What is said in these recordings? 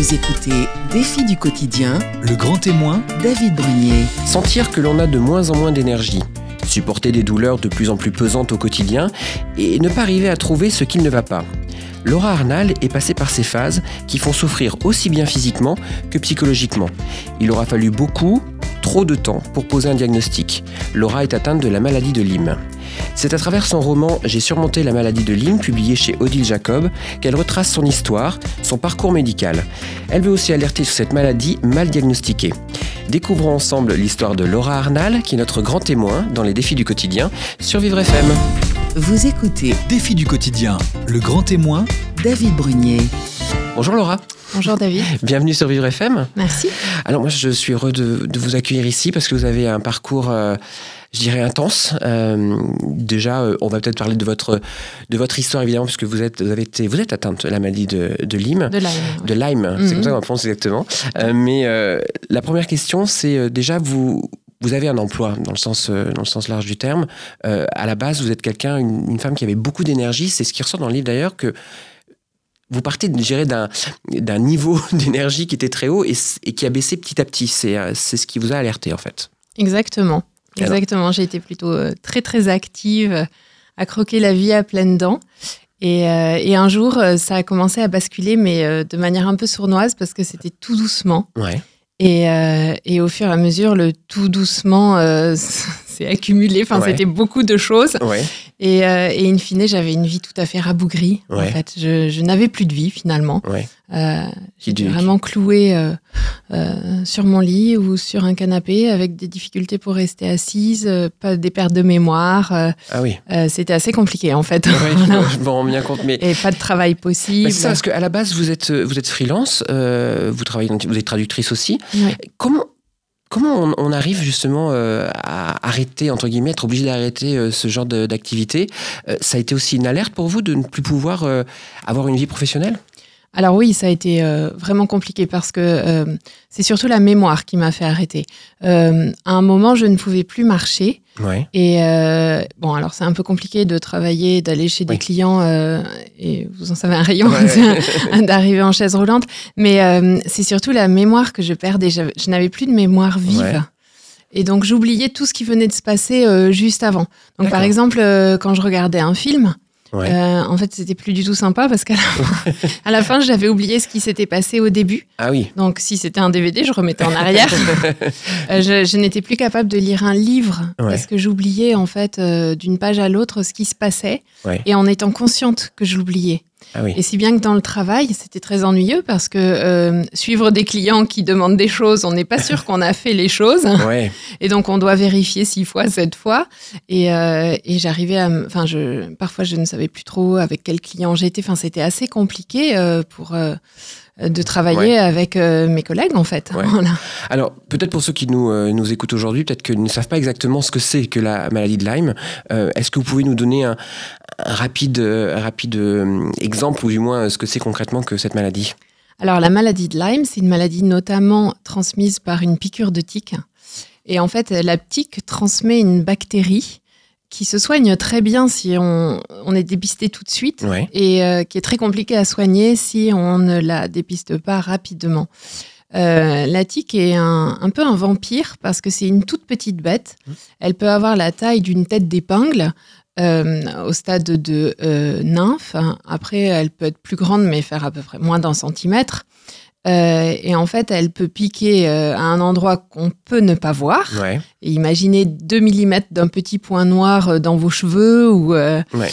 Vous écoutez Défi du quotidien, Le grand témoin, David Brunier. Sentir que l'on a de moins en moins d'énergie, supporter des douleurs de plus en plus pesantes au quotidien et ne pas arriver à trouver ce qui ne va pas. Laura Arnal est passée par ces phases qui font souffrir aussi bien physiquement que psychologiquement. Il aura fallu beaucoup, trop de temps pour poser un diagnostic. Laura est atteinte de la maladie de Lyme. C'est à travers son roman J'ai surmonté la maladie de Lyme, publié chez Odile Jacob, qu'elle retrace son histoire, son parcours médical. Elle veut aussi alerter sur cette maladie mal diagnostiquée. Découvrons ensemble l'histoire de Laura Arnal, qui est notre grand témoin dans les défis du quotidien sur Vivre FM. Vous écoutez défi du quotidien, le grand témoin, David Brunier. Bonjour Laura, Bonjour David, bienvenue sur Vivre FM. merci. Alors moi je suis heureux de, de vous accueillir ici parce que vous avez un parcours, euh, je dirais, intense. Euh, déjà, euh, on va peut-être parler de votre, de votre histoire évidemment puisque vous êtes, vous avez été, vous êtes atteinte de la maladie de, de Lyme. De Lyme. De Lyme, c'est comme ça qu'on prononce exactement. Euh, mais euh, la première question, c'est euh, déjà vous. Vous avez un emploi dans le sens, dans le sens large du terme. Euh, à la base, vous êtes quelqu'un, une, une femme qui avait beaucoup d'énergie. C'est ce qui ressort dans le livre d'ailleurs que vous partez, je d'un niveau d'énergie qui était très haut et, qui a baissé petit à petit. C'est euh, c'est ce qui vous a alerté en fait. Exactement. Alors Exactement. J'ai été plutôt euh, très très active, à croquer la vie à pleines dents. Et, euh, et un jour, ça a commencé à basculer, mais euh, de manière un peu sournoise, parce que c'était tout doucement. Ouais. Et, euh, et au fur et à mesure, le tout doucement s'est accumulé. Enfin, Ouais. c'était beaucoup de choses. Ouais. Et, euh, et in fine, j'avais une vie tout à fait rabougrie. En fait, je, je n'avais plus de vie finalement. Euh, J'étais vraiment clouée euh, euh, sur mon lit ou sur un canapé avec des difficultés pour rester assise, pas des pertes de mémoire. Ah oui. C'était assez compliqué en fait. Voilà. je m'en rends bien compte. Mais Et pas de travail possible. Bah, c'est ça, parce qu'à la base, vous êtes, vous êtes freelance, vous travaillez, vous êtes traductrice aussi. Comment, comment on, arrive justement euh, à arrêter, entre guillemets, être obligé d'arrêter euh, ce genre d'activité Euh, Ça a été aussi une alerte pour vous de ne plus pouvoir avoir une vie professionnelle? Alors oui, ça a été vraiment compliqué parce que c'est surtout la mémoire qui m'a fait arrêter. À un moment, je ne pouvais plus marcher. Ouais. Et euh, bon, alors c'est un peu compliqué de travailler, d'aller chez des clients, euh, et vous en savez un rayon, Ouais. d'arriver en chaise roulante. Mais euh, c'est surtout la mémoire que je perdais. Je, je n'avais plus de mémoire vive. Ouais. Et donc j'oubliais tout ce qui venait de se passer juste avant. Donc par exemple, quand je regardais un film, Ouais. euh, en fait c'était plus du tout sympa parce qu'à la, à la fin j'avais oublié ce qui s'était passé au début. Ah oui. Donc si c'était un DVD, je remettais en arrière. Euh, je je n'étais plus capable de lire un livre Ouais. parce que j'oubliais en fait euh, d'une page à l'autre ce qui se passait Ouais. et en étant consciente que je l'oubliais. Ah oui. Et si bien que dans le travail, c'était très ennuyeux parce que euh, suivre des clients qui demandent des choses, on n'est pas sûr qu'on a fait les choses. Ouais. Et donc, on doit vérifier six fois, sept fois. Et, euh, et j'arrivais à. Enfin, je, parfois, je ne savais plus trop avec quel client j'étais. Enfin, c'était assez compliqué euh, pour. Euh, de travailler Ouais. avec euh, mes collègues, en fait. Ouais. Voilà. Alors, peut-être pour ceux qui nous, euh, nous écoutent aujourd'hui, peut-être qu'ils ne savent pas exactement ce que c'est que la maladie de Lyme. Euh, Est-ce que vous pouvez nous donner un, un rapide, rapide exemple, ou du moins ce que c'est concrètement que cette maladie? Alors, la maladie de Lyme, c'est une maladie notamment transmise par une piqûre de tique. Et en fait, la tique transmet une bactérie qui se soigne très bien si on, on est dépisté tout de suite Ouais. et euh, qui est très compliquée à soigner si on ne la dépiste pas rapidement. Euh, la tique est un, un peu un vampire parce que c'est une toute petite bête. Elle peut avoir la taille d'une tête d'épingle euh, au stade de euh, nymphe. Après, elle peut être plus grande, mais faire à peu près moins d'un centimètre. Euh, et en fait, elle peut piquer euh, à un endroit qu'on peut ne pas voir. Ouais. Et imaginez 2 mm d'un petit point noir euh, dans vos cheveux ou euh, Ouais.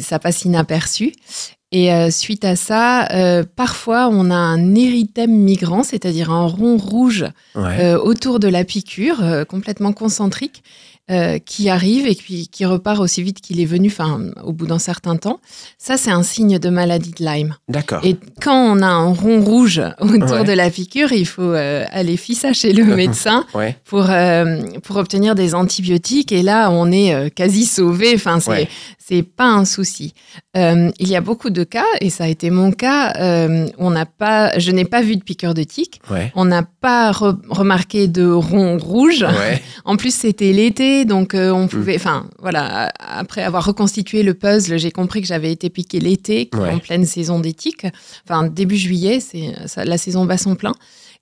ça passe inaperçu. Et suite à ça, parfois on a un érythème migrant, c'est-à-dire un rond rouge Ouais. autour de la piqûre, complètement concentrique, euh, qui arrive et puis qui repart aussi vite qu'il est venu, enfin au bout d'un certain temps. Ça, c'est un signe de maladie de Lyme. D'accord. Et quand on a un rond rouge autour Ouais. de la piqûre, il faut euh, aller fissa chez le médecin Ouais. pour, euh, pour obtenir des antibiotiques. Et là, on est euh, quasi sauvé. Enfin, c'est Ouais. c'est pas un souci. Il y a beaucoup de cas, et ça a été mon cas. on n'a pas, je n'ai pas vu de piqûre de tique. Ouais. On n'a pas re- remarqué de rond rouge. En plus, c'était l'été donc euh, on pouvait. Enfin, voilà. Après avoir reconstitué le puzzle, j'ai compris que j'avais été piqué l'été, Ouais. en pleine saison d'éthique. Enfin, début juillet, c'est la saison bat son plein.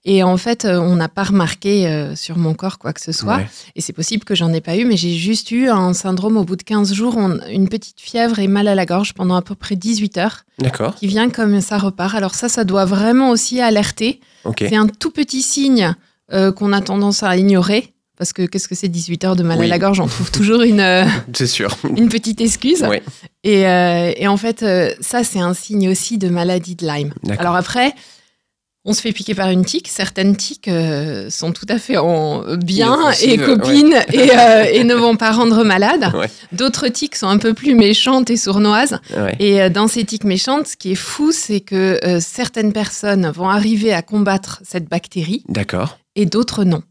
Et en fait, euh, on n'a pas remarqué euh, sur mon corps quoi que ce soit. Ouais. Et c'est possible que j'en ai pas eu, mais j'ai juste eu un syndrome au bout de 15 jours, on- une petite fièvre et mal à la gorge pendant à peu près 18 heures, D'accord. qui vient comme ça repart. Alors ça, ça doit vraiment aussi alerter. C'est un tout petit signe euh, qu'on a tendance à ignorer. Parce que qu'est-ce que c'est 18 heures de mal Oui. à la gorge On trouve toujours une, euh, C'est sûr. une petite excuse. Et, euh, et en fait, euh, ça, c'est un signe aussi de maladie de Lyme. Alors après, on se fait piquer par une tique. Certaines tiques euh, sont tout à fait en bien et copines et, euh, et ne vont pas rendre malade. Ouais. D'autres tiques sont un peu plus méchantes et sournoises. Ouais. Et euh, dans ces tiques méchantes, ce qui est fou, c'est que certaines personnes vont arriver à combattre cette bactérie D'accord. et d'autres non.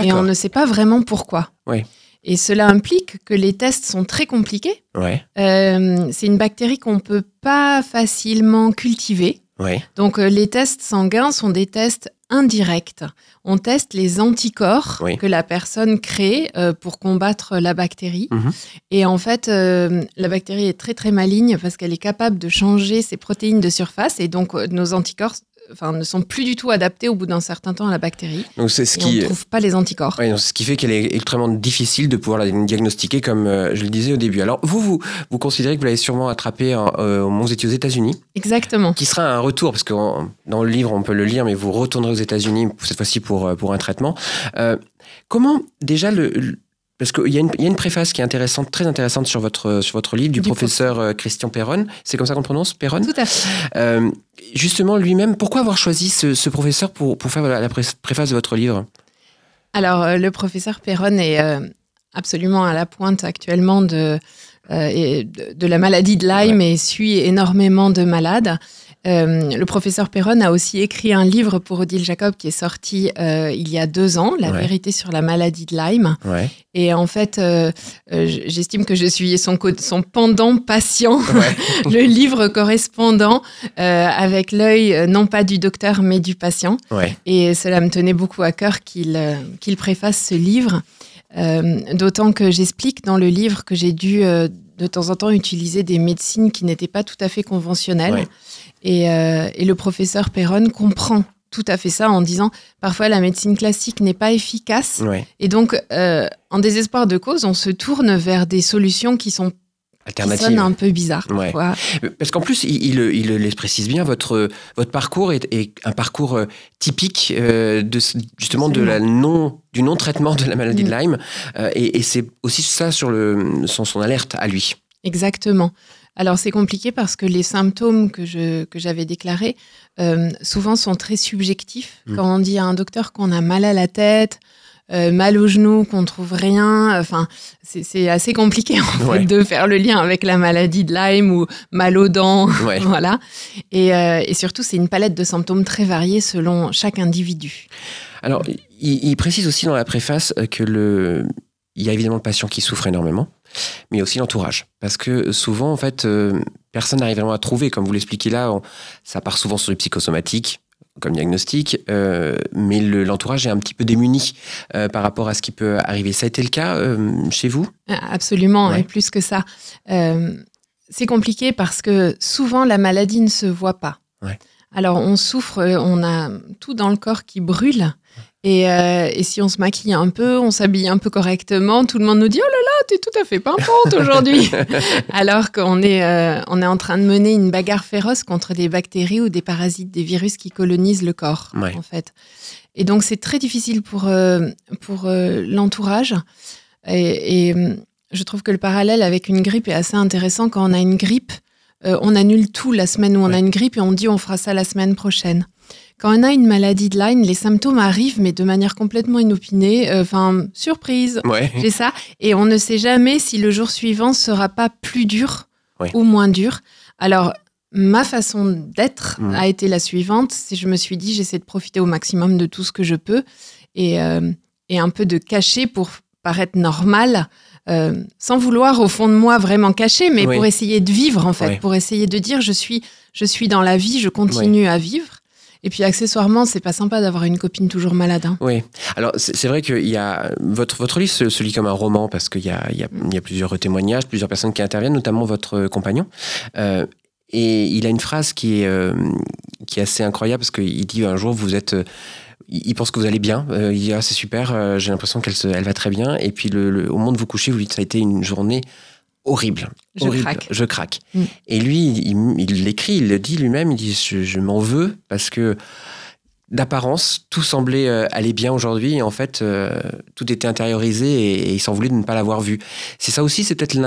Et on ne sait pas vraiment pourquoi. Oui. Et cela implique que les tests sont très compliqués. Ouais. Euh, c'est une bactérie qu'on ne peut pas facilement cultiver. Ouais. Donc euh, les tests sanguins sont des tests indirects. On teste les anticorps Oui. que la personne crée euh, pour combattre la bactérie. Mhm. Et en fait, la bactérie est très très maligne parce qu'elle est capable de changer ses protéines de surface et donc nos anticorps enfin, ne sont plus du tout adaptés au bout d'un certain temps à la bactérie. Donc c'est ce Et on qui. ne trouve pas les anticorps. Ouais, donc ce qui fait qu'elle est extrêmement difficile de pouvoir la diagnostiquer, comme euh, je le disais au début. Alors, vous, vous, vous considérez que vous l'avez sûrement attrapé en- euh, au moment où vous étiez aux États-Unis, Exactement. qui sera un retour, parce que dans le livre, on peut le lire, mais vous retournerez aux États-Unis, cette fois-ci pour, euh, pour un traitement. Euh, comment, déjà, le. le- parce qu'il y, a une- il y a une préface qui est intéressante, très intéressante sur votre, sur votre livre du, Du professeur euh, Christian Perron. C'est comme ça qu'on prononce, Perron Tout à fait. Euh, Justement, lui-même, pourquoi avoir choisi ce, ce professeur pour, pour faire la, la pré- préface de votre livre? Alors, euh, le professeur Perron est euh, absolument à la pointe actuellement de, euh, et de, de la maladie de Lyme et suit énormément de malades. Euh, le professeur Perron a aussi écrit un livre pour Odile Jacob qui est sorti euh, il y a deux ans, La Ouais. vérité sur la maladie de Lyme. Ouais. Et en fait, euh, j'estime que je suis son, son pendant patient, Ouais. le livre correspondant avec l'œil non pas du docteur mais du patient. ouais. Et cela me tenait beaucoup à cœur qu'il qu'il préface ce livre. D'autant que j'explique dans le livre que j'ai dû de temps en temps utiliser des médecines qui n'étaient pas tout à fait conventionnelles. Ouais. Et, euh, et le professeur Perron comprend tout à fait ça en disant parfois la médecine classique n'est pas efficace. Ouais. Et donc, euh, en désespoir de cause, on se tourne vers des solutions qui, sont, qui Alternative. sonnent un peu. Ouais. parfois. Parce qu'en plus, il, il, il les précise bien, votre, votre parcours est, est un parcours euh, typique euh, de, justement de la non, du non-traitement de la maladie de Mm. Lyme. Euh, et et c'est aussi ça sur le, son, son alerte à lui. Exactement. Alors c'est compliqué parce que les symptômes que je que j'avais déclarés euh, souvent sont très subjectifs. Mm. Quand on dit à un docteur qu'on a mal à la tête, euh, mal au genou, qu'on trouve rien, enfin c'est assez compliqué en Ouais. fait de faire le lien avec la maladie de Lyme ou mal aux dents, Ouais. voilà. Et, euh, et surtout c'est une palette de symptômes très variés selon chaque individu. Alors, il, il précise aussi dans la préface euh, que le, il y a évidemment le patient qui souffre énormément, mais aussi l'entourage. Parce que souvent, en fait, euh, personne n'arrive vraiment à trouver, comme vous l'expliquez là, on- ça part souvent sur le psychosomatique comme diagnostic, euh, mais le- l'entourage est un petit peu démuni euh, par rapport à ce qui peut arriver. Ça a été le cas euh, chez vous? Absolument, Ouais. et plus que ça. C'est compliqué parce que souvent la maladie ne se voit pas. Ouais. Alors on souffre, on a tout dans le corps qui brûle. Et, euh, et si on se maquille un peu, on s'habille un peu correctement, tout le monde nous dit Oh là là, t'es tout à fait pimpante aujourd'hui Alors qu'on est, euh, on est en train de mener une bagarre féroce contre des bactéries ou des parasites, des virus qui colonisent le corps, Ouais. en fait. Et donc c'est très difficile pour, euh, pour l'entourage. Et, et, je trouve que le parallèle avec une grippe est assez intéressant. Quand on a une grippe, on annule tout la semaine où on Ouais. a une grippe et on dit on fera ça la semaine prochaine. Quand on a une maladie de Lyme, les symptômes arrivent, mais de manière complètement inopinée. Euh, Enfin, surprise, Ouais. j'ai ça. Et on ne sait jamais si le jour suivant sera pas plus dur Ouais. ou moins dur. Alors, ma façon d'être Mhm. a été la suivante. C'est je me suis dit, j'essaie de profiter au maximum de tout ce que je peux et, euh, et un peu de cacher pour paraître normal. euh, sans vouloir au fond de moi vraiment cacher, mais Oui. pour essayer de vivre en fait, pour essayer de dire je suis, je suis dans la vie, je continue à vivre. Et puis accessoirement, c'est pas sympa d'avoir une copine toujours malade. hein. Oui. Alors, c'est vrai qu'il y a. Votre, votre livre se, se lit comme un roman parce qu'il y a, il y, a, il y a plusieurs témoignages, plusieurs personnes qui interviennent, notamment votre compagnon. Euh, et il a une phrase qui est, euh, qui est assez incroyable parce qu'il dit un jour, vous êtes. euh, il pense que vous allez bien. Euh, il dit ah, c'est super, euh, j'ai l'impression qu'elle elle va très bien. Et puis le, le- au moment de vous coucher, vous dites ça a été une journée horrible. Je horrible. craque. Je craque. Mm. Et lui, il l'écrit, il le dit lui-même. Il dit je, je m'en veux parce que d'apparence, tout semblait euh, aller bien aujourd'hui. Et en fait, euh, tout était intériorisé et, et il s'en voulait de ne pas l'avoir vu. C'est ça aussi, c'est peut-être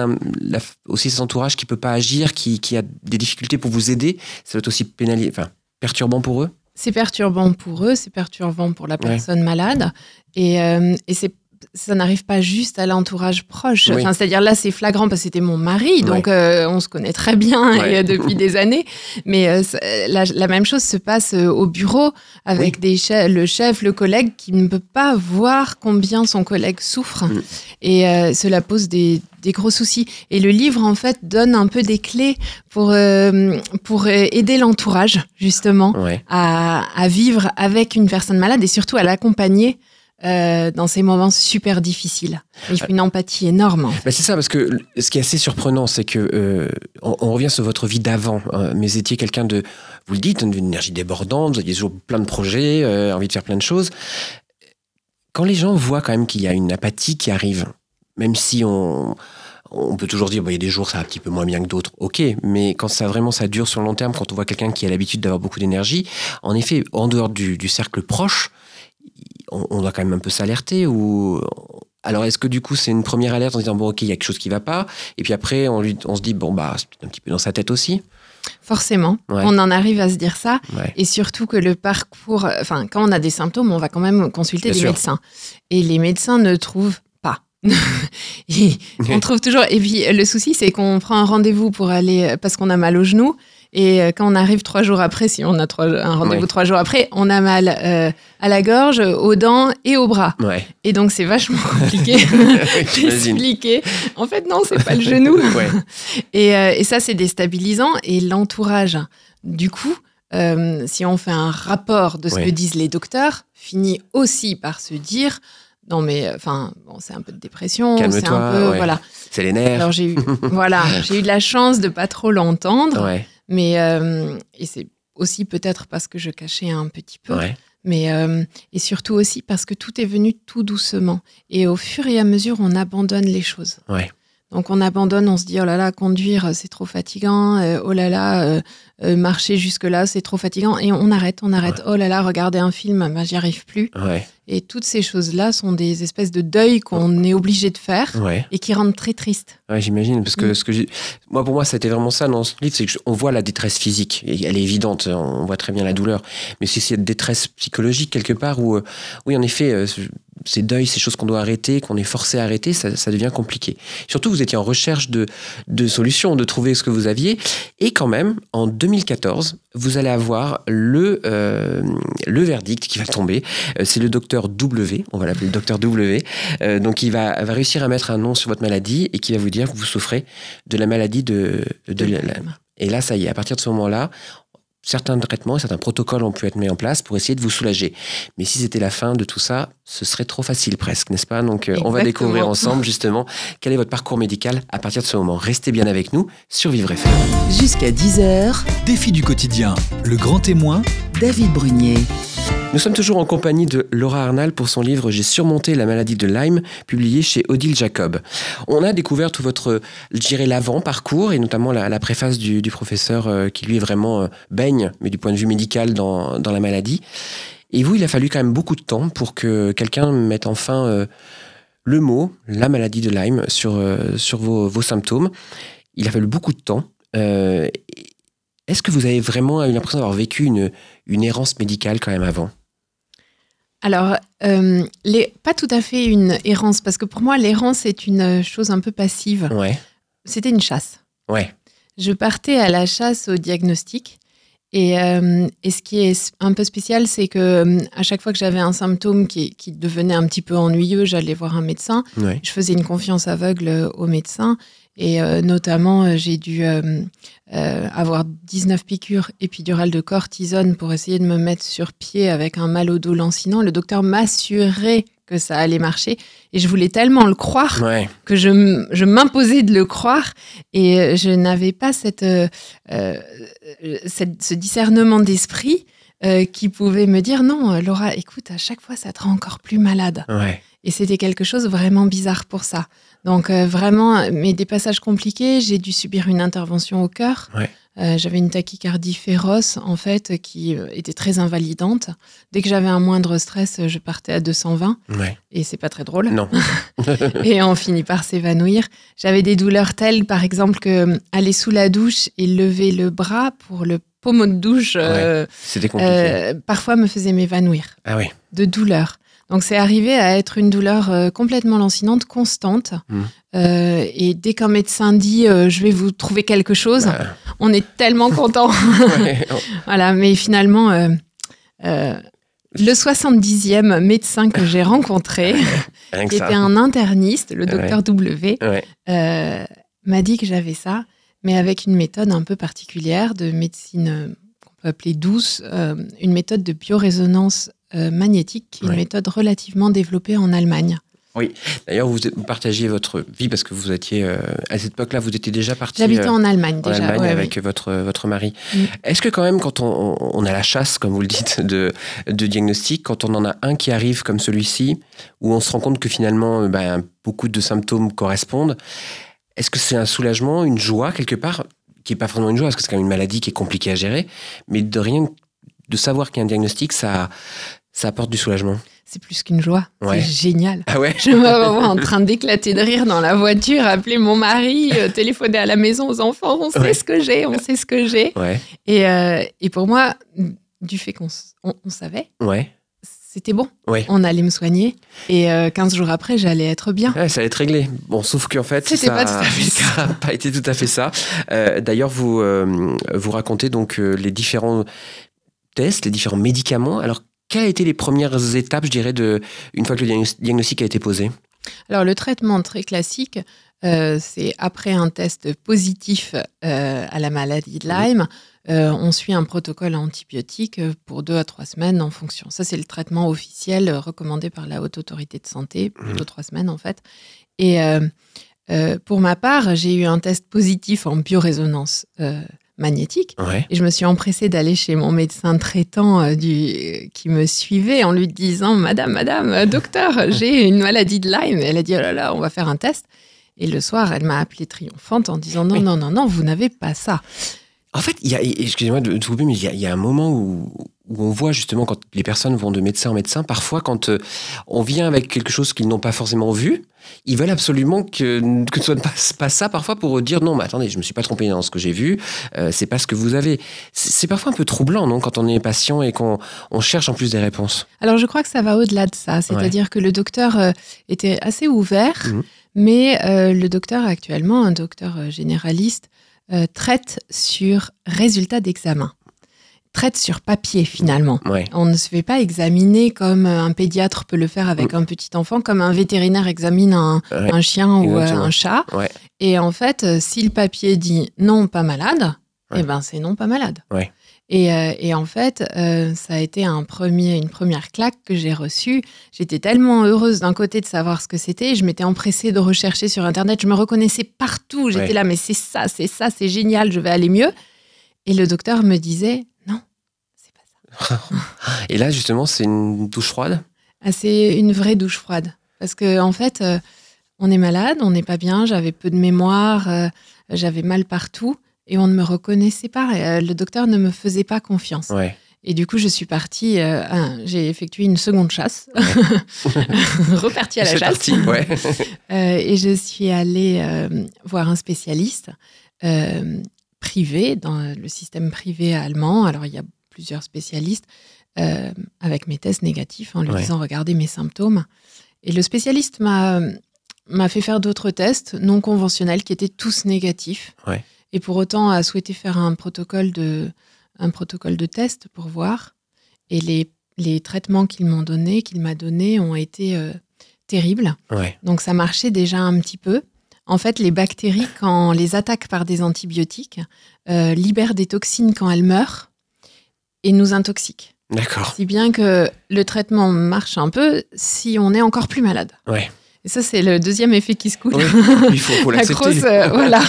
aussi cet entourage qui peut pas agir, qui, qui a des difficultés pour vous aider. Ça doit être aussi pénali- enfin, perturbant pour eux. C'est perturbant pour eux, c'est perturbant pour la personne malade. Et, euh, et c'est ça n'arrive pas juste à l'entourage proche. Oui. Enfin, C'est-à-dire là, c'est flagrant parce que c'était mon mari, donc euh, on se connaît très bien Ouais. et, euh, depuis des années. Mais euh, la, la même chose se passe au bureau avec des le chef, le collègue qui ne peut pas voir combien son collègue souffre. Mm. Et cela pose des, des gros soucis. Et le livre, en fait, donne un peu des clés pour, euh, pour aider l'entourage, justement Ouais. à, à vivre avec une personne malade et surtout à l'accompagner euh, dans ces moments super difficiles. Il faut une empathie énorme. Bah, c'est ça, parce que ce qui est assez surprenant, c'est que euh, on, revient sur votre vie d'avant. hein. mais étiez quelqu'un de, vous le dites, d'une énergie débordante, vous aviez toujours plein de projets, euh, envie de faire plein de choses. Quand les gens voient quand même qu'il y a une apathie qui arrive, même si on, peut toujours dire, bon, il y a des jours ça va un petit peu moins bien que d'autres, ok, mais quand ça vraiment ça dure sur le long terme, quand on voit quelqu'un qui a l'habitude d'avoir beaucoup d'énergie, en effet, en dehors du cercle proche, on, on doit quand même un peu s'alerter ou alors, est-ce que du coup, c'est une première alerte en disant, bon, ok, il y a quelque chose qui va pas, et puis après, on, lui, on se dit, bon, bah, c'est un petit peu dans sa tête aussi. Forcément, Ouais. on en arrive à se dire ça. Ouais. Et surtout que le parcours, enfin, quand on a des symptômes, on va quand même consulter Bien des sûr. médecins. Et les médecins ne trouvent pas. Et on trouve toujours. Et puis le souci, c'est qu'on prend un rendez-vous pour aller parce qu'on a mal au genou. Et euh, quand on arrive trois jours après, si on a trois- un rendez-vous Ouais. trois jours après, on a mal euh, à la gorge, aux dents et aux bras. Ouais. Et donc c'est vachement compliqué d'expliquer. En fait, non, c'est pas le genou. Ouais. Et, euh, et ça, c'est déstabilisant. Et l'entourage, du coup, euh, si on fait un rapport de ce que disent les docteurs, finit aussi par se dire non mais enfin bon c'est un peu de dépression, c'est un peu ouais. voilà. C'est les nerfs. Alors j'ai eu voilà j'ai eu de la chance de pas trop l'entendre, Ouais. Mais euh, et c'est aussi peut-être parce que je cachais un petit peu, Ouais. mais euh, et surtout aussi parce que tout est venu tout doucement et au fur et à mesure on abandonne les choses. Ouais. Donc on abandonne, on se dit oh là là conduire c'est trop fatigant, euh, oh là là euh, euh, marcher jusque là c'est trop fatigant et on arrête, on arrête. Oh là là regarder un film, bah, j'y arrive plus. Ouais. Et toutes ces choses là sont des espèces de deuil qu'on est obligé de faire Ouais. et qui rendent très triste. Ouais, j'imagine. Parce que Mm. ce que moi, pour moi, c'était vraiment ça dans ce livre, c'est qu'on voit la détresse physique. Et elle est évidente. On voit très bien la douleur. Mais c'est cette détresse psychologique quelque part où, oui, en effet, ces deuils, ces choses qu'on doit arrêter, qu'on est forcé à arrêter, ça, ça devient compliqué. Surtout, vous étiez en recherche de, de solutions, de trouver ce que vous aviez. Et quand même, en 2014, vous allez avoir le, euh, le verdict qui va tomber. Euh, C'est le docteur W, on va l'appeler le docteur W, euh, donc il va, va réussir à mettre un nom sur votre maladie et qui va vous dire que vous souffrez de la maladie de, de, Et là, ça y est, à partir de ce moment-là, certains traitements, certains protocoles ont pu être mis en place pour essayer de vous soulager. Mais si c'était la fin de tout ça, ce serait trop facile presque, n'est-ce pas? Donc euh, on va découvrir ensemble justement quel est votre parcours médical à partir de ce moment. Restez bien avec nous sur Vivre FM. Jusqu'à 10h, Défi du quotidien, le grand témoin, David Brunier. Nous sommes toujours en compagnie de Laura Arnal pour son livre J'ai surmonté la maladie de Lyme, publié chez Odile Jacob. On a découvert tout votre, je dirais, l'avant-parcours et notamment la, la préface du, professeur euh, qui lui vraiment euh, baigne, mais du point de vue médical, dans, la maladie. Et vous, il a fallu quand même beaucoup de temps pour que quelqu'un mette enfin euh, le mot, la maladie de Lyme, sur, vos, symptômes. Il a fallu beaucoup de temps. Est-ce que vous avez vraiment eu l'impression d'avoir vécu une, une errance médicale quand même avant? Alors, euh, les, pas tout à fait une errance, parce que pour moi, l'errance est une chose un peu passive. Ouais, C'était une chasse. ouais, Je partais à la chasse au diagnostic. Et, euh, et ce qui est un peu spécial, c'est que euh, à chaque fois que j'avais un symptôme qui, qui devenait un petit peu ennuyeux, j'allais voir un médecin. ouais. Je faisais une confiance aveugle au médecin Et euh, notamment, euh, j'ai dû euh, euh, avoir 19 piqûres épidurales de cortisone pour essayer de me mettre sur pied avec un mal au dos lancinant. Le docteur m'assurait que ça allait marcher. Et je voulais tellement le croire Ouais. que je, m'imposais de le croire et euh, je n'avais pas cette, cette- ce discernement d'esprit euh, qui pouvait me dire non, Laura, écoute, à chaque fois, ça te rend encore plus malade. Ouais. Et c'était quelque chose vraiment bizarre pour ça. Donc euh, vraiment, mais des passages compliqués, j'ai dû subir une intervention au cœur. Ouais. Euh, j'avais une tachycardie féroce, en fait, qui euh, était très invalidante. Dès que j'avais un moindre stress, je partais à 220, Ouais. et c'est pas très drôle Non. et on finit par s'évanouir. J'avais des douleurs telles, par exemple, que aller sous la douche et lever le bras pour le pommeau de douche, euh, C'était compliqué. euh, parfois me faisait m'évanouir Ah oui. de douleur. Donc c'est arrivé à être une douleur euh, complètement lancinante, constante. Mhm. Euh, et dès qu'un médecin dit euh, je vais vous trouver quelque chose, Bah, on est tellement content. ouais. voilà, mais finalement, le 70e médecin que j'ai rencontré, qui était un interniste, le docteur W, Ouais. m'a dit que j'avais ça, mais avec une méthode un peu particulière de médecine qu'on peut appeler douce, une méthode de biorésonance magnétique, est Ouais. une méthode relativement développée en Allemagne. D'ailleurs, vous, partagiez votre vie parce que vous étiez euh, à cette époque-là, vous étiez déjà parti. J'habitais euh, en Allemagne en déjà. Allemagne ouais, avec votre, votre mari. Mm. Est-ce que quand même, quand on, on a la chasse, comme vous le dites, de, de diagnostic, quand on en a un qui arrive comme celui-ci, où on se rend compte que finalement, euh, ben, beaucoup de symptômes correspondent, est-ce que c'est un soulagement, une joie quelque part, qui n'est pas forcément une joie, parce que c'est quand même une maladie qui est compliquée à gérer, mais de rien, de savoir qu'il y a un diagnostic, ça, ça apporte du soulagement. C'est plus qu'une joie. Ouais. C'est génial. Ah ouais Je me vois en train d'éclater de rire dans la voiture, appeler mon mari, euh, téléphoner à la maison aux enfants. On sait Ouais. ce que j'ai, on sait ce que j'ai. Ouais, Et, euh, et pour moi, du fait qu'on on- on savait, ouais, c'était bon. ouais. On allait me soigner. Et euh, 15 jours après, j'allais être bien. Ça allait être réglé. Bon, sauf qu'en fait, ça n'a pas été tout à fait ça. Euh, D'ailleurs, vous, vous racontez donc les différents tests, les différents médicaments. Alors, quelles ont été les premières étapes, je dirais, de, une fois que le diagnos- diagnostic a été posé? Alors, le traitement très classique, euh, c'est après un test positif euh, à la maladie de Lyme, euh, on suit un protocole antibiotique pour deux à trois semaines en fonction. Ça, c'est le traitement officiel recommandé par la Haute Autorité de Santé, plutôt trois semaines en fait. Et pour ma part, j'ai eu un test positif en biorésonance magnétique. Ouais. Et je me suis empressée d'aller chez mon médecin traitant euh, du, qui me suivait en lui disant Madame, Madame, euh, docteur, j'ai une maladie de Lyme. Et elle a dit Oh là là, on va faire un test. Et le soir, elle m'a appelée triomphante en disant Non, Oui. non, non, non, vous n'avez pas ça. En fait, il y a, excusez-moi de, couper, mais il y, a, il y a un moment où, où on voit justement quand les personnes vont de médecin en médecin, parfois quand euh, on vient avec quelque chose qu'ils n'ont pas forcément vu, ils veulent absolument que, que ce soit pas, pas ça parfois pour dire non, mais attendez, je me suis pas trompé dans ce que j'ai vu, euh, c'est pas ce que vous avez. C'est parfois un peu troublant, non, quand on est patient et qu'on on cherche en plus des réponses. Alors, je crois que ça va au-delà de ça. C'est-à-dire que le docteur euh, était assez ouvert, Mhm. mais euh, le docteur actuellement, un docteur généraliste, traite sur résultat d'examen. Traite sur papier, finalement. Ouais. On ne se fait pas examiner comme euh, un pédiatre peut le faire avec un petit enfant, comme un vétérinaire examine un, Ouais. un chien ou euh, un chat. Ouais. Et en fait, euh, si le papier dit non, pas malade, eh ben c'est non, pas malade. Et, euh, et en fait, euh, ça a été un premier, une première claque que j'ai reçue. J'étais tellement heureuse d'un côté de savoir ce que c'était. Je m'étais empressée de rechercher sur Internet. Je me reconnaissais partout. J'étais là, mais c'est ça, c'est ça, c'est génial, je vais aller mieux. Et le docteur me disait, non, c'est pas ça. Et là, justement, c'est une douche froide? Ah, c'est une vraie douche froide. Parce que en fait, euh, on est malade, on n'est pas bien, j'avais peu de mémoire, euh, j'avais mal partout et on ne me reconnaissait pas. Euh, le docteur ne me faisait pas confiance. Ouais. Et du coup, je suis partie, euh, j'ai effectué une seconde chasse, repartie à la chasse. parti. Ouais. Euh, et je suis allée euh, voir un spécialiste privé, dans le système privé allemand. Alors, il y a plusieurs spécialistes euh, avec mes tests négatifs en lui Ouais. disant regardez mes symptômes. Et le spécialiste m'a m'a fait faire d'autres tests non conventionnels qui étaient tous négatifs. Ouais. Et pour autant, a souhaité faire un protocole de, un protocole de test pour voir. Et les, les traitements qu'ils m'ont donnés, qu'il m'a donnés, ont été euh, terribles. Ouais. Donc ça marchait déjà un petit peu. En fait, les bactéries, quand on les attaque par des antibiotiques, euh, libèrent des toxines quand elles meurent et nous intoxiquent. D'accord. Si bien que le traitement marche un peu si on est encore plus malade. Ouais. Et ça, c'est le deuxième effet qui se coule. Oui, il faut, faut la grosse, euh, voilà.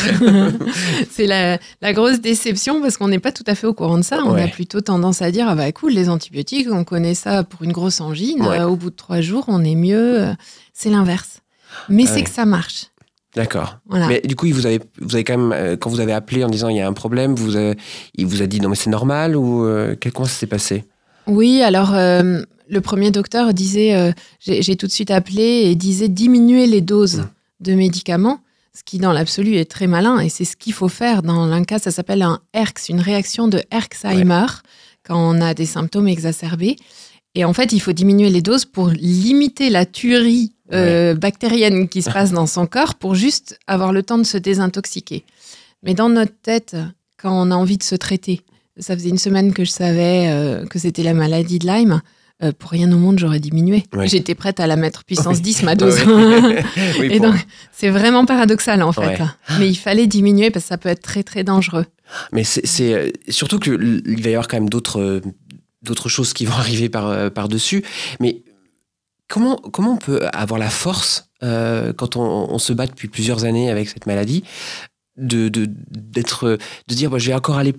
c'est la, la grosse déception parce qu'on n'est pas tout à fait au courant de ça. On a plutôt tendance à dire ah bah cool les antibiotiques, on connaît ça pour une grosse angine. Ouais. Euh, au bout de trois jours, on est mieux. C'est l'inverse. Mais Ah c'est que ça marche. D'accord. Voilà. Mais du coup, vous avez, vous avez quand même, euh, quand vous avez appelé en disant il y a un problème, vous avez- il vous a dit non mais c'est normal ou euh, quel- comment ça s'est passé? Oui, alors euh, le premier docteur disait, euh, j'ai tout de suite appelé et disait diminuer les doses Mm. de médicaments, ce qui dans l'absolu est très malin et c'est ce qu'il faut faire. Dans un cas, ça s'appelle un ERX, une réaction de Herxheimer, quand on a des symptômes exacerbés. Et en fait, il faut diminuer les doses pour limiter la tuerie euh, bactérienne qui se passe dans son corps pour juste avoir le temps de se désintoxiquer. Mais dans notre tête, quand on a envie de se traiter, ça faisait une semaine que je savais euh, que c'était la maladie de Lyme. euh, pour rien au monde, j'aurais diminué. Ouais. J'étais prête à la mettre puissance Oui. 10, ma dose. Oui, Et donc, c'est vraiment paradoxal, en fait. Ouais. Mais il fallait diminuer parce que ça peut être très, très dangereux. Mais c'est surtout que l- il va y avoir quand même d'autres d'autres choses qui vont arriver par euh, par dessus. Mais comment comment on peut avoir la force euh, quand on, se bat depuis plusieurs années avec cette maladie de de d'être de dire bah, je vais encore aller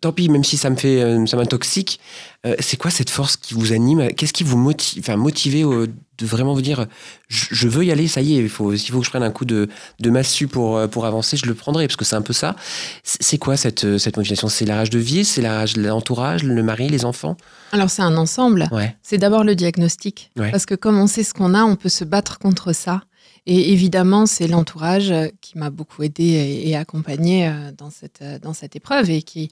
tant pis même si ça me fait euh, ça m'intoxique Euh, c'est quoi cette force qui vous anime? Qu'est-ce qui vous motive enfin de vraiment vous dire je, je veux y aller ça y est il faut s'il faut que je prenne un coup de de massue pour euh, pour avancer je le prendrai parce que c'est un peu ça c'est quoi cette, euh, cette motivation? C'est la rage de vie C'est la rage de l'entourage, le mari, les enfants? Alors, c'est un ensemble. Ouais. C'est d'abord le diagnostic. Ouais. Parce que comme on sait ce qu'on a, on peut se battre contre ça. Et évidemment, c'est l'entourage qui m'a beaucoup aidé et, accompagné euh, dans cette, dans cette épreuve et qui,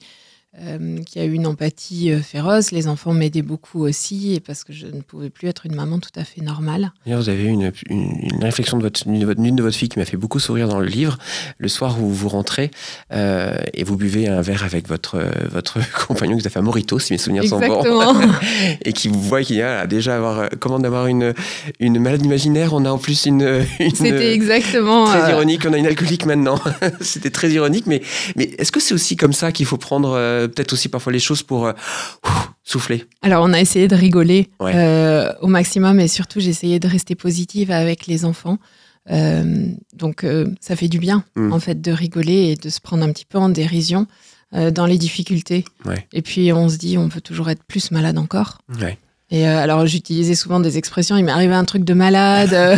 euh, qui a eu une empathie euh, féroce. Les enfants m'aidaient beaucoup aussi parce que je ne pouvais plus être une maman tout à fait normale. D'ailleurs, vous avez eu une, une, une réflexion de votre, de votre, d'une de votre fille qui m'a fait beaucoup sourire dans le livre. Le soir où vous rentrez euh, et vous buvez un verre avec votre, votre compagnon qui vous a fait un morito, si mes souvenirs sont bons. Et qui vous voit qu'il y a déjà avoir, comment d'avoir une, une maladie imaginaire. On a en plus une. une C'était exactement. Très euh, ironique, on a une alcoolique maintenant. C'était très ironique, mais, mais est-ce que c'est aussi comme ça qu'il faut prendre euh, peut-être aussi parfois les choses pour euh, ouf, souffler Alors, on a essayé de rigoler Ouais. euh, au maximum et surtout, j'ai essayé de rester positive avec les enfants. Donc, ça fait du bien, Mm. en fait, de rigoler et de se prendre un petit peu en dérision dans les difficultés. Ouais. Et puis, on se dit, on peut toujours être plus malade encore. Ouais. Et euh, alors, j'utilisais souvent des expressions, il m'est arrivé un truc de malade. euh,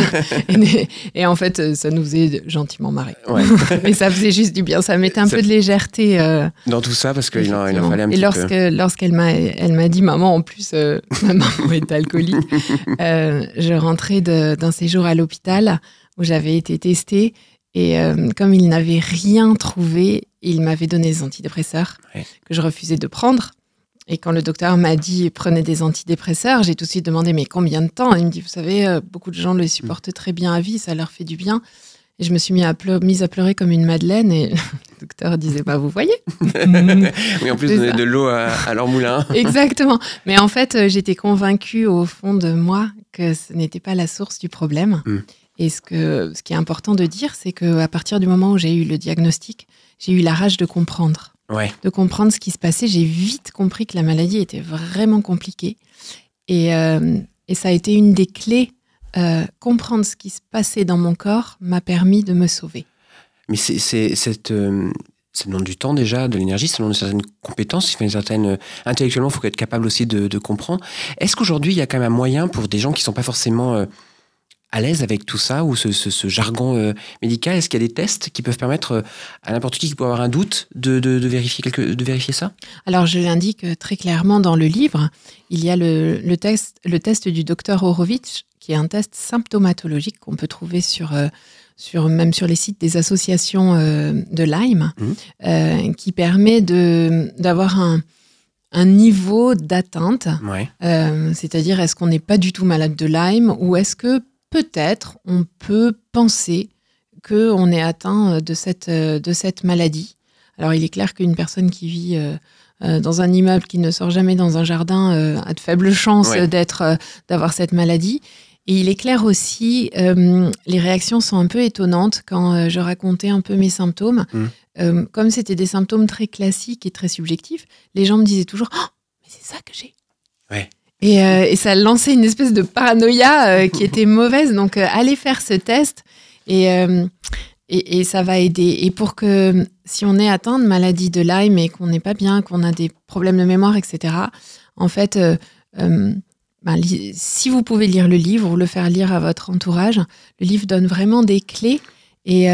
et, et en fait, euh, ça nous faisait gentiment marrer. Ouais. Mais ça faisait juste du bien, ça mettait un Ça- peu de légèreté. euh, Dans tout ça, parce qu'il en, il en Effectivement. fallait un Et petit lorsque, peu. lorsqu'elle m'a, elle m'a dit, maman, en plus, ma maman est alcoolique, je rentrais d'un séjour à l'hôpital où j'avais été testée et euh, comme il n'avait rien trouvé, il m'avait donné des antidépresseurs Ouais. que je refusais de prendre. Et quand le docteur m'a dit prenez des antidépresseurs, j'ai tout de suite demandé mais combien de temps? Il me dit vous savez euh, beaucoup de gens les supportent très bien à vie, ça leur fait du bien. Et je me suis mis à pleu- mise à pleurer comme une madeleine et le docteur disait bah vous voyez oui, en plus, donner de l'eau à, à leur moulin. Exactement. Mais en fait, euh, j'étais convaincue au fond de moi que ce n'était pas la source du problème. Mm. Et ce, que, ce qui est important de dire, c'est qu'à partir du moment où j'ai eu le diagnostic, j'ai eu la rage de comprendre. Ouais. De comprendre ce qui se passait. J'ai vite compris que la maladie était vraiment compliquée. Et, euh, et ça a été une des clés. Euh, comprendre ce qui se passait dans mon corps m'a permis de me sauver. Mais c'est, c'est, cette, euh, ça demande du temps déjà, de l'énergie, ça demande certaines compétences, il faut une certaine, intellectuellement, il faut être capable aussi de, de comprendre. Est-ce qu'aujourd'hui, il y a quand même un moyen pour des gens qui ne sont pas forcément à l'aise avec tout ça, ou ce, ce- ce jargon euh, médical, est-ce qu'il y a des tests qui peuvent permettre euh, à n'importe qui qui peut avoir un doute de, de- de vérifier, quelque, de vérifier ça? Alors, je l'indique très clairement dans le livre. Il y a le, le test, le test du docteur Horowitz, qui est un test symptomatologique qu'on peut trouver sur, euh, sur, même sur les sites des associations euh, de Lyme, euh, qui permet d'avoir un, un niveau d'atteinte. Ouais. Euh, C'est-à-dire, est-ce qu'on n'est pas du tout malade de Lyme ou est-ce que peut-être on peut penser qu'on est atteint de cette, euh, de cette maladie Alors, il est clair qu'une personne qui vit euh, euh, dans un immeuble, qui ne sort jamais dans un jardin, euh, a de faibles chances Ouais. d'être, euh, d'avoir cette maladie. Et il est clair aussi, euh, les réactions sont un peu étonnantes quand euh, je racontais un peu mes symptômes. Mm. Euh, comme c'était des symptômes très classiques et très subjectifs, les gens me disaient toujours oh, Mais c'est ça que j'ai Ouais. Et, euh, et ça lançait une espèce de paranoïa euh, qui était mauvaise. Donc, euh, allez faire ce test et, et, et ça va aider. Et pour que, si on est atteint de maladie de Lyme et qu'on n'est pas bien, qu'on a des problèmes de mémoire, etc., en fait, ben, si vous pouvez lire le livre ou le faire lire à votre entourage, le livre donne vraiment des clés et,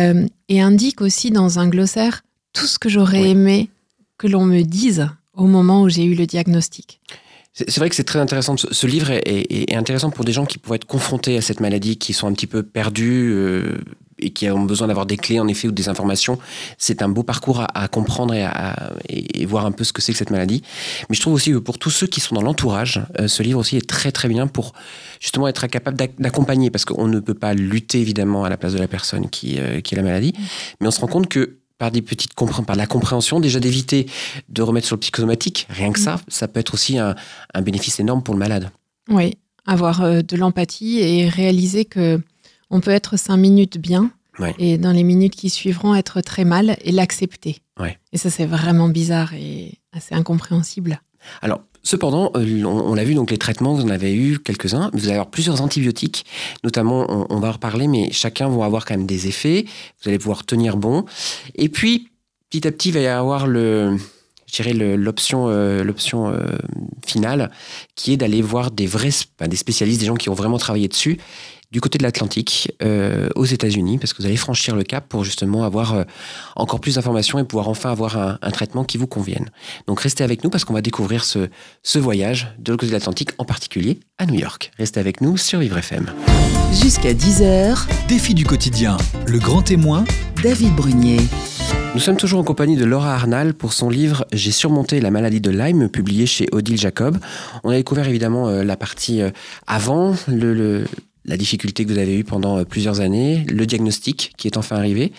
et indique aussi dans un glossaire tout ce que j'aurais Oui. aimé que l'on me dise au moment où j'ai eu le diagnostic. C'est vrai que c'est très intéressant. Ce, livre est, est- est intéressant pour des gens qui pourraient être confrontés à cette maladie, qui sont un petit peu perdus euh, et qui ont besoin d'avoir des clés, en effet, ou des informations. C'est un beau parcours à, à comprendre et, à, et, voir un peu ce que c'est que cette maladie. Mais je trouve aussi que pour tous ceux qui sont dans l'entourage, euh, ce livre aussi est très très bien pour justement être capable d'ac- d'accompagner, parce qu'on ne peut pas lutter évidemment à la place de la personne qui, euh, qui a la maladie, mais on se rend compte que par des petites par de la compréhension, déjà d'éviter de remettre sur le psychosomatique, rien que ça, ça peut être aussi un, un bénéfice énorme pour le malade. Oui, avoir euh, de l'empathie et réaliser que on peut être cinq minutes bien Ouais. et dans les minutes qui suivront être très mal et l'accepter. Ouais. Et ça, c'est vraiment bizarre et assez incompréhensible. Alors, cependant, euh, on, l'a vu, donc les traitements, vous en avez eu quelques-uns. Vous allez avoir plusieurs antibiotiques, notamment, on, va en reparler, mais chacun va avoir quand même des effets. Vous allez pouvoir tenir bon. Et puis, petit à petit, il va y avoir le, l'option, euh, l'option euh, finale, qui est d'aller voir des vrais, des spécialistes, des gens qui ont vraiment travaillé dessus, du côté de l'Atlantique, euh, aux États-Unis, parce que vous allez franchir le cap pour justement avoir euh, encore plus d'informations et pouvoir enfin avoir un, un traitement qui vous convienne. Donc restez avec nous parce qu'on va découvrir ce, ce voyage de l'autre côté de l'Atlantique, en particulier à New York. Restez avec nous sur Vivre FM. Jusqu'à 10h, Défi du quotidien, le grand témoin, David Brunier. Nous sommes toujours en compagnie de Laura Arnal pour son livre J'ai surmonté la maladie de Lyme, publié chez Odile Jacob. On a découvert évidemment euh, la partie euh, avant, le, le- la difficulté que vous avez eue pendant euh, plusieurs années, le diagnostic qui est enfin arrivé.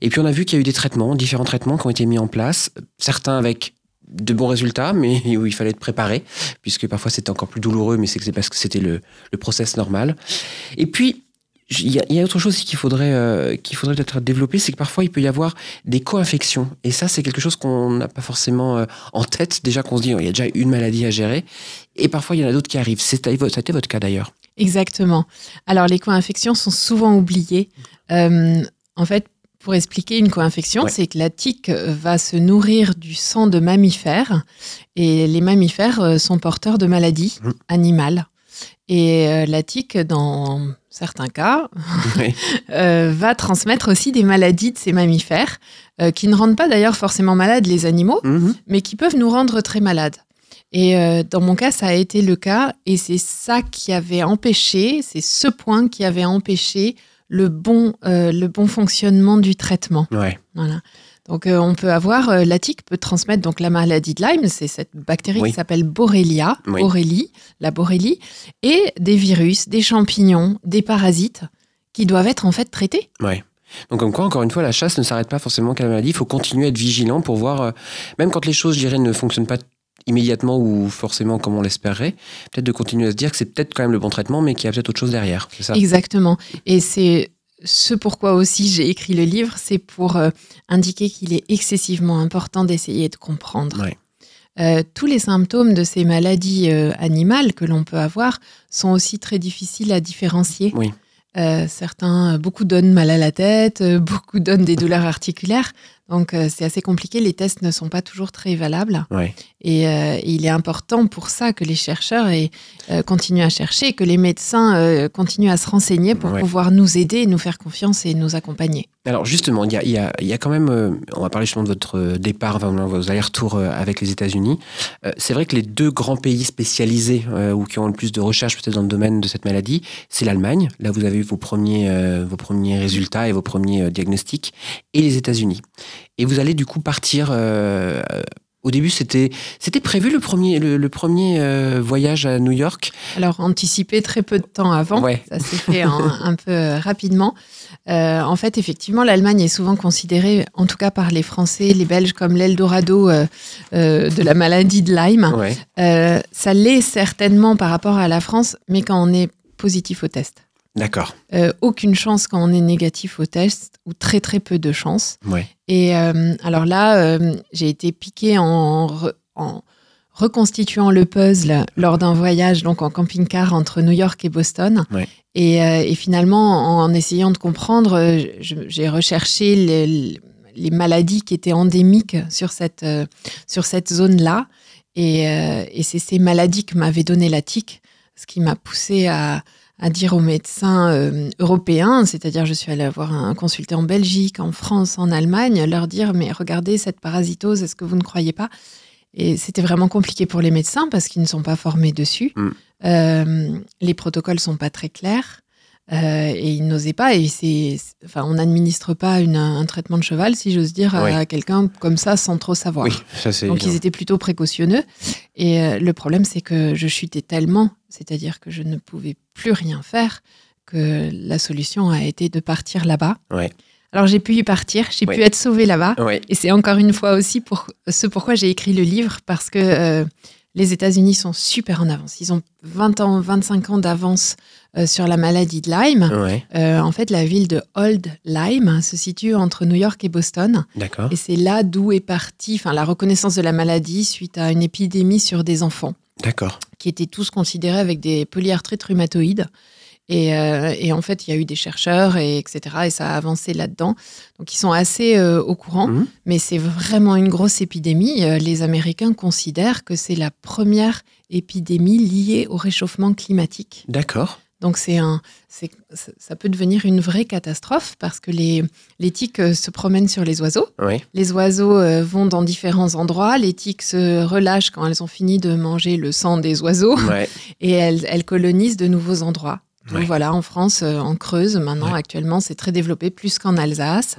Et puis on a vu qu'il y a eu des traitements, différents traitements qui ont été mis en place, certains avec de bons résultats, mais où il fallait être préparé, puisque parfois c'était encore plus douloureux, mais c'est parce que c'était le, le process normal. Et puis, il y, y a autre chose qu'il faudrait, euh, qu'il faudrait peut-être développer, c'est que parfois il peut y avoir des co-infections. Et ça, c'est quelque chose qu'on n'a pas forcément euh, en tête. Déjà qu'on se dit, il y a déjà une maladie à gérer. Et parfois, il y en a d'autres qui arrivent. C'était votre cas d'ailleurs. Exactement. Alors, les co-infections sont souvent oubliées. Euh, en fait, pour expliquer une co-infection, Ouais. c'est que la tique va se nourrir du sang de mammifères et les mammifères euh, sont porteurs de maladies Mhm. animales. Et euh, la tique, dans certains cas, Oui. euh, va transmettre aussi des maladies de ces mammifères, euh, qui ne rendent pas d'ailleurs forcément malades les animaux, Mhm. mais qui peuvent nous rendre très malades. Et euh, dans mon cas, ça a été le cas, et c'est ça qui avait empêché, c'est ce point qui avait empêché le bon, euh, le bon fonctionnement du traitement. Ouais. Voilà. Donc euh, on peut avoir, euh, la tique peut transmettre donc la maladie de Lyme, c'est cette bactérie Oui. qui s'appelle Borrelia, Oui. La Borrelie, et des virus, des champignons, des parasites qui doivent être en fait traités. Ouais. Donc, comme quoi, encore une fois, la chasse ne s'arrête pas forcément qu'à la maladie. Il faut continuer à être vigilant pour voir, euh, même quand les choses, je dirais, ne fonctionnent pas immédiatement ou forcément comme on l'espérait, peut-être de continuer à se dire que c'est peut-être quand même le bon traitement, mais qu'il y a peut-être autre chose derrière. Ça? Exactement. Et c'est ce pourquoi aussi j'ai écrit le livre, c'est pour euh, indiquer qu'il est excessivement important d'essayer de comprendre. Ouais. Euh, tous les symptômes de ces maladies euh, animales que l'on peut avoir sont aussi très difficiles à différencier. Oui. Certains, beaucoup donnent mal à la tête, beaucoup donnent des douleurs articulaires. Donc euh, c'est assez compliqué, les tests ne sont pas toujours très valables. Ouais. Et euh, il est important pour ça que les chercheurs et, euh, continuent à chercher, que les médecins euh, continuent à se renseigner pour Ouais. pouvoir nous aider, nous faire confiance et nous accompagner. Alors justement, il y a, il y a- il y a quand même, on va parler justement de votre départ, vos allers-retours avec les États-Unis. C'est vrai que les deux grands pays spécialisés ou qui ont le plus de recherches peut-être dans le domaine de cette maladie, c'est l'Allemagne. Là, vous avez eu vos premiers, vos premiers résultats et vos premiers diagnostics, et les États-Unis. Et vous allez du coup partir. euh, au début, c'était c'était prévu le premier le, le premier euh, voyage à New York? Alors, anticiper très peu de temps avant, Ouais. ça s'est fait un peu euh, rapidement. Euh, en fait, effectivement, l'Allemagne est souvent considérée, en tout cas par les Français, les Belges, comme l'Eldorado euh, de la maladie de Lyme. Ouais. Ça l'est certainement par rapport à la France, mais quand on est positif au test. D'accord. Euh, aucune chance quand on est négatif au test, ou très très peu de chance. Ouais. Et euh, alors là, euh, j'ai été piquée en, re- en reconstituant le puzzle lors d'un voyage donc en camping-car entre New York et Boston. Ouais. Et, et finalement, en essayant de comprendre, j'ai recherché les, les maladies qui étaient endémiques sur cette, sur cette zone-là. Et, et c'est ces maladies que m'avait donné la tique, ce qui m'a poussé à, à dire aux médecins euh, européens, c'est-à-dire je suis allée voir un consulté en Belgique, en France, en Allemagne, leur dire mais regardez cette parasitose, est-ce que vous ne croyez pas? Et c'était vraiment compliqué pour les médecins parce qu'ils ne sont pas formés dessus. Mm. Euh, les protocoles sont pas très clairs. Euh, et ils n'osaient pas, et c'est, enfin, on n'administre pas une- un traitement de cheval, si j'ose dire, à quelqu'un comme ça sans trop savoir. Oui, ça c'est. Donc évident. ils étaient plutôt précautionneux. Et euh, le problème, c'est que je chutais tellement, c'est-à-dire que je ne pouvais plus rien faire, que la solution a été de partir là-bas. Ouais. Alors j'ai pu y partir, j'ai Ouais. pu être sauvée là-bas. Ouais. Et c'est encore une fois aussi pour ce pourquoi j'ai écrit le livre, parce que euh, les États-Unis sont super en avance. Ils ont 20 ans, 25 ans d'avance euh, sur la maladie de Lyme. Ouais. Euh, en fait, la ville de Old Lyme se situe entre New York et Boston. D'accord. Et c'est là d'où est partie enfin, la reconnaissance de la maladie suite à une épidémie sur des enfants D'accord. qui étaient tous considérés avec des polyarthrites rhumatoïdes. Et, euh, et en fait, il y a eu des chercheurs, et etc. Et ça a avancé là-dedans. Donc, ils sont assez euh, au courant. Mhm. Mais c'est vraiment une grosse épidémie. Les Américains considèrent que c'est la première épidémie liée au réchauffement climatique. D'accord. Donc c'est un, c'est, ça peut devenir une vraie catastrophe parce que les, les tiques euh, se promènent sur les oiseaux. Les oiseaux euh, vont dans différents endroits. Les tiques se relâchent quand elles ont fini de manger le sang des oiseaux Ouais. et elles, elles colonisent de nouveaux endroits. Donc Ouais. voilà, en France, euh, en Creuse, maintenant, Ouais. actuellement, c'est très développé, plus qu'en Alsace.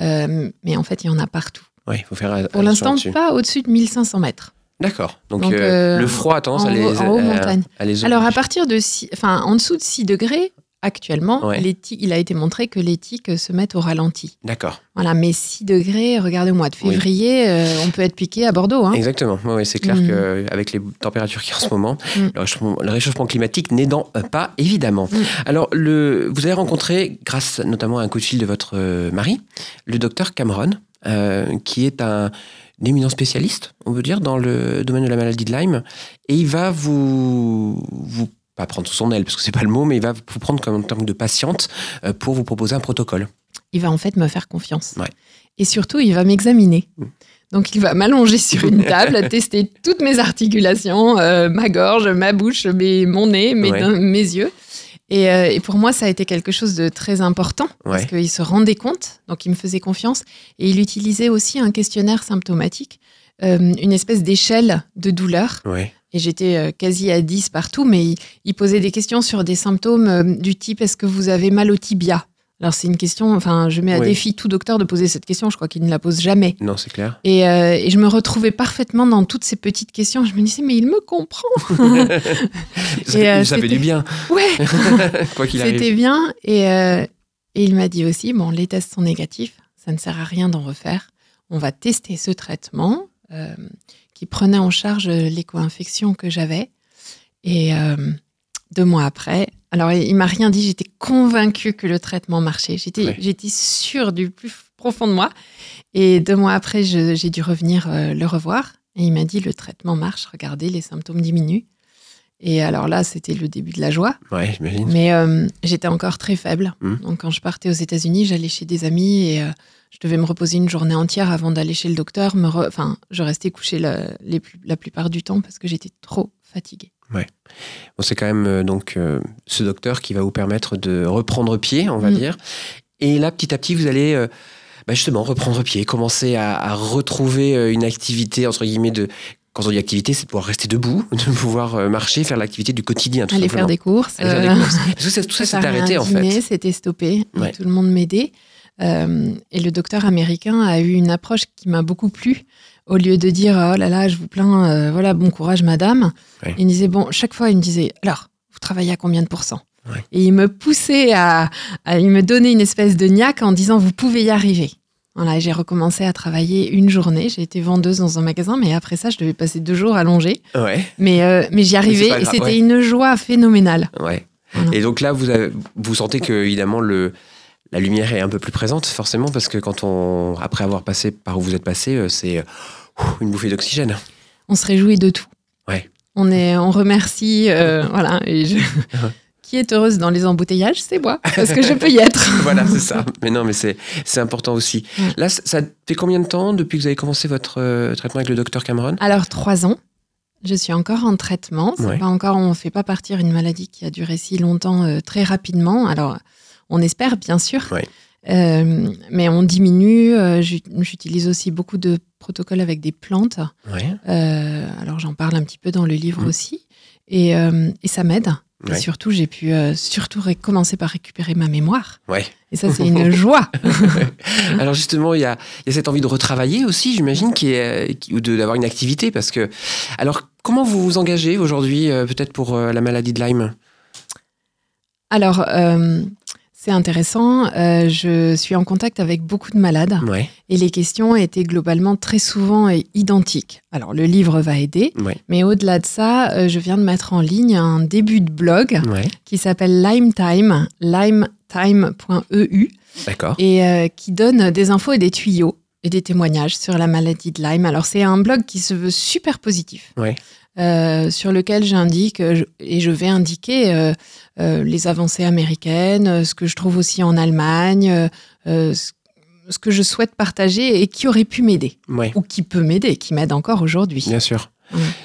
Euh, mais en fait, il y en a partout. Il faut faire. Pour l'instant, pas au-dessus de 1500 mètres. D'accord. Donc, Donc, euh, euh, le froid a tendance en à les. en haut à- montagne. à les Alors, à partir de, six- enfin, en dessous de 6 degrés, actuellement, Ouais. les tiques- il a été montré que les tiques se mettent au ralenti. D'accord. Voilà, mais 6 degrés, regardez au mois de Oui. février, euh, on peut être piqué à Bordeaux. Hein. Exactement. Ouais, c'est clair Mhm. qu'avec les températures qu'il y a en ce moment, Mm. le, réchauffement, le réchauffement climatique n'aidant pas, évidemment. Mm. Alors, le, vous avez rencontré, grâce notamment à un coup de fil de votre mari, le docteur Cameron, euh, qui est un, une éminent spécialiste, on veut dire, dans le domaine de la maladie de Lyme. Et il va vous, vous pas prendre sous son aile, parce que c'est pas le mot, mais il va vous prendre comme en tant que patiente euh, pour vous proposer un protocole. Il va en fait me faire confiance. Ouais. Et surtout, il va m'examiner. Mm. Donc, il va m'allonger sur une table, tester toutes mes articulations, euh, ma gorge, ma bouche, mes, mon nez, mes, Ouais. mes yeux. Et, euh, et pour moi, ça a été quelque chose de très important parce Ouais. qu'il se rendait compte, donc il me faisait confiance. Et il utilisait aussi un questionnaire symptomatique, euh, une espèce d'échelle de douleur. Ouais. Et j'étais euh, quasi à 10 partout, mais il, il posait des questions sur des symptômes euh, du type est-ce que vous avez mal au tibia? Alors c'est une question, enfin je mets à Oui. défi tout docteur de poser cette question, je crois qu'il ne la pose jamais. Non, c'est clair. Et, euh, et je me retrouvais parfaitement dans toutes ces petites questions. Je me disais mais il me comprend. Ça, Et, euh, ça fait c'était- du bien, Ouais, quoi qu'il arrive. c'était bien. Et, euh, et il m'a dit aussi bon les tests sont négatifs, ça ne sert à rien d'en refaire. On va tester ce traitement euh, qui prenait en charge l'éco-infection que j'avais. Et euh, deux mois après, alors il, m'a rien dit, j'étais convaincue que le traitement marchait. J'étais, Ouais. j'étais sûre du plus profond de moi. Et deux mois après, je- j'ai dû revenir euh, le revoir. Et il m'a dit le traitement marche, regardez, les symptômes diminuent. Et alors là, c'était le début de la joie. Ouais, j'imagine. Mais euh, j'étais encore très faible. Mhm. Donc quand je partais aux États-Unis, j'allais chez des amis et euh, je devais me reposer une journée entière avant d'aller chez le docteur. Me re- Enfin, je restais couchée la, les la plupart du temps parce que j'étais trop fatiguée. Bon, c'est quand même euh, donc euh, ce docteur qui va vous permettre de reprendre pied, on va Mm. dire. Et là, petit à petit, vous allez euh, bah, justement reprendre pied, commencer à, à retrouver une activité, entre guillemets, de. Quand on dit activité, c'est de pouvoir rester debout, de pouvoir marcher, faire l'activité du quotidien. Tout Aller simplement. faire des courses. Aller faire des courses. Parce que ça- tout ça s'est arrêté, en fait. C'était stoppé. Ouais. Tout le monde m'aidait. Euh, et le docteur américain a eu une approche qui m'a beaucoup plu. Au lieu de dire oh là là, je vous plains, euh, voilà, bon courage, madame. Ouais. Il me disait bon, chaque fois, il me disait alors, vous travaillez à combien de pourcents Ouais. Et il me poussait à, à- il me donnait une espèce de niaque en disant vous pouvez y arriver. Voilà, j'ai recommencé à travailler une journée. J'ai été vendeuse dans un magasin, mais après ça, je devais passer deux jours allongée. Ouais, Mais, euh, mais j'y arrivais et c'était une joie phénoménale. ouais. Voilà. Et donc là, vous, avez- vous sentez que, évidemment, le, la lumière est un peu plus présente, forcément, parce que quand on, après avoir passé par où vous êtes passé, euh, c'est une bouffée d'oxygène. On se réjouit de tout. Ouais. On, est, on remercie. euh, voilà. Et je- Qui est heureuse dans les embouteillages C'est moi, parce que je peux y être. voilà, c'est ça. Mais non, mais c'est c'est important aussi. Ouais. Là, ça ça fait combien de temps depuis que vous avez commencé votre euh, traitement avec le docteur Cameron? Alors, trois ans. Je suis encore en traitement. C'est Ouais. Pas encore, on ne fait pas partir une maladie qui a duré si longtemps euh, très rapidement. Alors, on espère, bien sûr. Euh, mais on diminue. euh, j'ut- J'utilise aussi beaucoup de protocoles avec des plantes. Euh, alors, j'en parle un petit peu dans le livre Mhm. aussi. Et, et ça m'aide. Et Ouais. surtout, j'ai pu euh, surtout commencer par récupérer ma mémoire. Ouais. Et ça, c'est une joie. Alors justement, il y a, il y a cette envie de retravailler aussi, j'imagine, qui est, qui- ou de- d'avoir une activité, parce que... Alors, comment vous vous engagez aujourd'hui, euh, peut-être pour euh, la maladie de Lyme? Alors, c'est intéressant. Euh, je suis en contact avec beaucoup de malades. Ouais, Et les questions étaient globalement très souvent identiques. Alors, le livre va aider, ouais, mais au-delà de ça, euh, je viens de mettre en ligne un début de blog ouais, qui s'appelle Lyme Time, limetime.eu, d'accord. et euh, qui donne des infos et des tuyaux et des témoignages sur la maladie de Lyme. Alors, c'est un blog qui se veut super positif. Ouais. Euh, sur lequel j'indique euh, et je vais indiquer euh, euh, les avancées américaines, ce que je trouve aussi en Allemagne, ce que je souhaite partager et qui aurait pu m'aider Ouais, ou qui peut m'aider, qui m'aide encore aujourd'hui. bien sûr.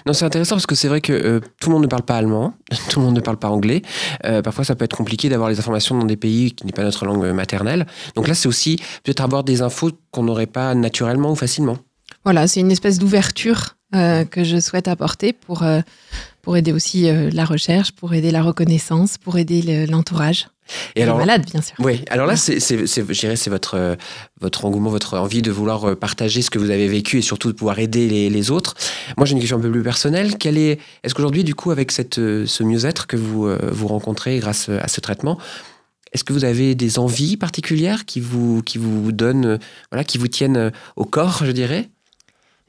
Non, c'est intéressant parce que c'est vrai que euh, tout le monde ne parle pas allemand, tout le monde ne parle pas anglais. Euh, parfois, ça peut être compliqué d'avoir les informations dans des pays qui n'est pas notre langue maternelle. Donc là, c'est aussi peut-être avoir des infos qu'on n'aurait pas naturellement ou facilement. Voilà, c'est une espèce d'ouverture euh, que je souhaite apporter pour, euh, pour aider aussi euh, la recherche, pour aider la reconnaissance, pour aider le- l'entourage. Et alors, les malades, bien sûr. Oui, alors là, c'est, c'est, c'est- je dirais, c'est votre, votre engouement, votre envie de vouloir partager ce que vous avez vécu et surtout de pouvoir aider les, les autres. Moi, j'ai une question un peu plus personnelle. Quelle est, est-ce qu'aujourd'hui, du coup, avec cette, ce mieux-être que vous, vous rencontrez grâce à ce traitement, est-ce que vous avez des envies particulières qui vous, qui vous donnent, voilà, qui vous tiennent au corps, je dirais?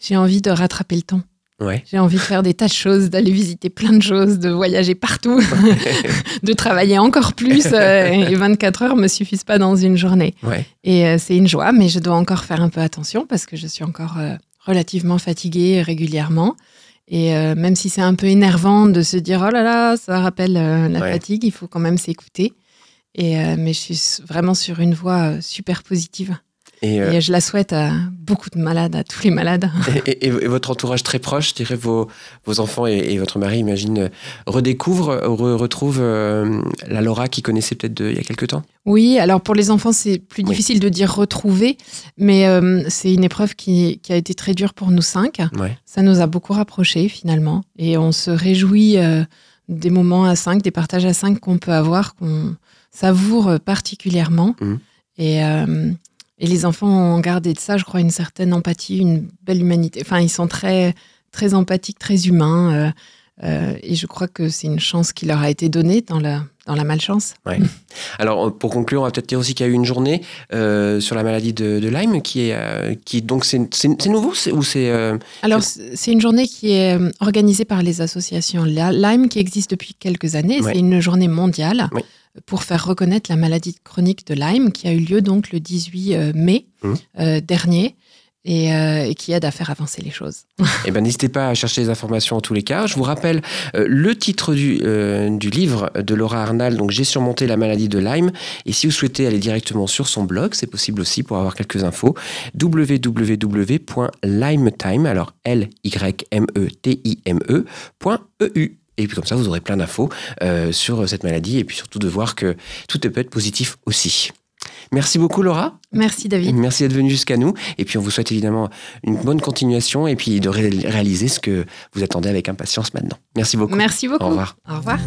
J'ai envie de rattraper le temps. Ouais. J'ai envie de faire des tas de choses, d'aller visiter plein de choses, de voyager partout, de travailler encore plus. euh, et 24 heures me suffisent pas dans une journée. Ouais. Et euh, c'est une joie, mais je dois encore faire un peu attention parce que je suis encore euh, relativement fatiguée régulièrement. Et euh, même si c'est un peu énervant de se dire oh là là, ça rappelle la Ouais. fatigue, il faut quand même s'écouter. Et mais je suis vraiment sur une voie super positive. Et, euh, Et je la souhaite à beaucoup de malades, à tous les malades. et, et- et votre entourage très proche, je dirais vos, vos enfants et, votre mari, imagine, euh, redécouvrent, re- retrouvent euh, la Laura qu'ils connaissaient peut-être il y a quelques temps Oui, alors pour les enfants, c'est plus Oui. difficile de dire retrouver, mais euh, c'est une épreuve qui, qui a été très dure pour nous cinq. Ouais. Ça nous a beaucoup rapprochés finalement, et on se réjouit euh, des moments à cinq, des partages à cinq qu'on peut avoir, qu'on savoure particulièrement. Mhm. Et, et les enfants ont gardé de ça, je crois, une certaine empathie, une belle humanité. Enfin, ils sont très, très empathiques, très humains. euh, euh, et je crois que c'est une chance qui leur a été donnée dans la, dans la malchance. Alors, euh, pour conclure, on va peut-être dire aussi qu'il y a eu une journée euh, sur la maladie de, de Lyme qui est, qui donc c'est nouveau ou c'est Alors, c'est une journée qui est organisée par les associations Lyme, qui existe depuis quelques années. Ouais. C'est une journée mondiale Oui. Pour faire reconnaître la maladie chronique de Lyme, qui a eu lieu donc le 18 euh, mai Mhm. euh, dernier. Et, euh, et qui aide à faire avancer les choses. Eh ben, n'hésitez pas à chercher les informations en tous les cas. Je vous rappelle euh, le titre du, euh, du livre de Laura Arnal, donc J'ai surmonté la maladie de Lyme. Et si vous souhaitez aller directement sur son blog, c'est possible aussi pour avoir quelques infos. www.limetime, alors L-Y-M-E-T-I-M-E, point E-U. Et puis comme ça, vous aurez plein d'infos euh, sur cette maladie et puis surtout de voir que tout peut être positif aussi. Merci beaucoup Laura. Merci David. Merci d'être venu jusqu'à nous. Et puis on vous souhaite évidemment une bonne continuation et puis de réaliser ce que vous attendez avec impatience maintenant. Merci beaucoup. Merci beaucoup. Au revoir. Au revoir.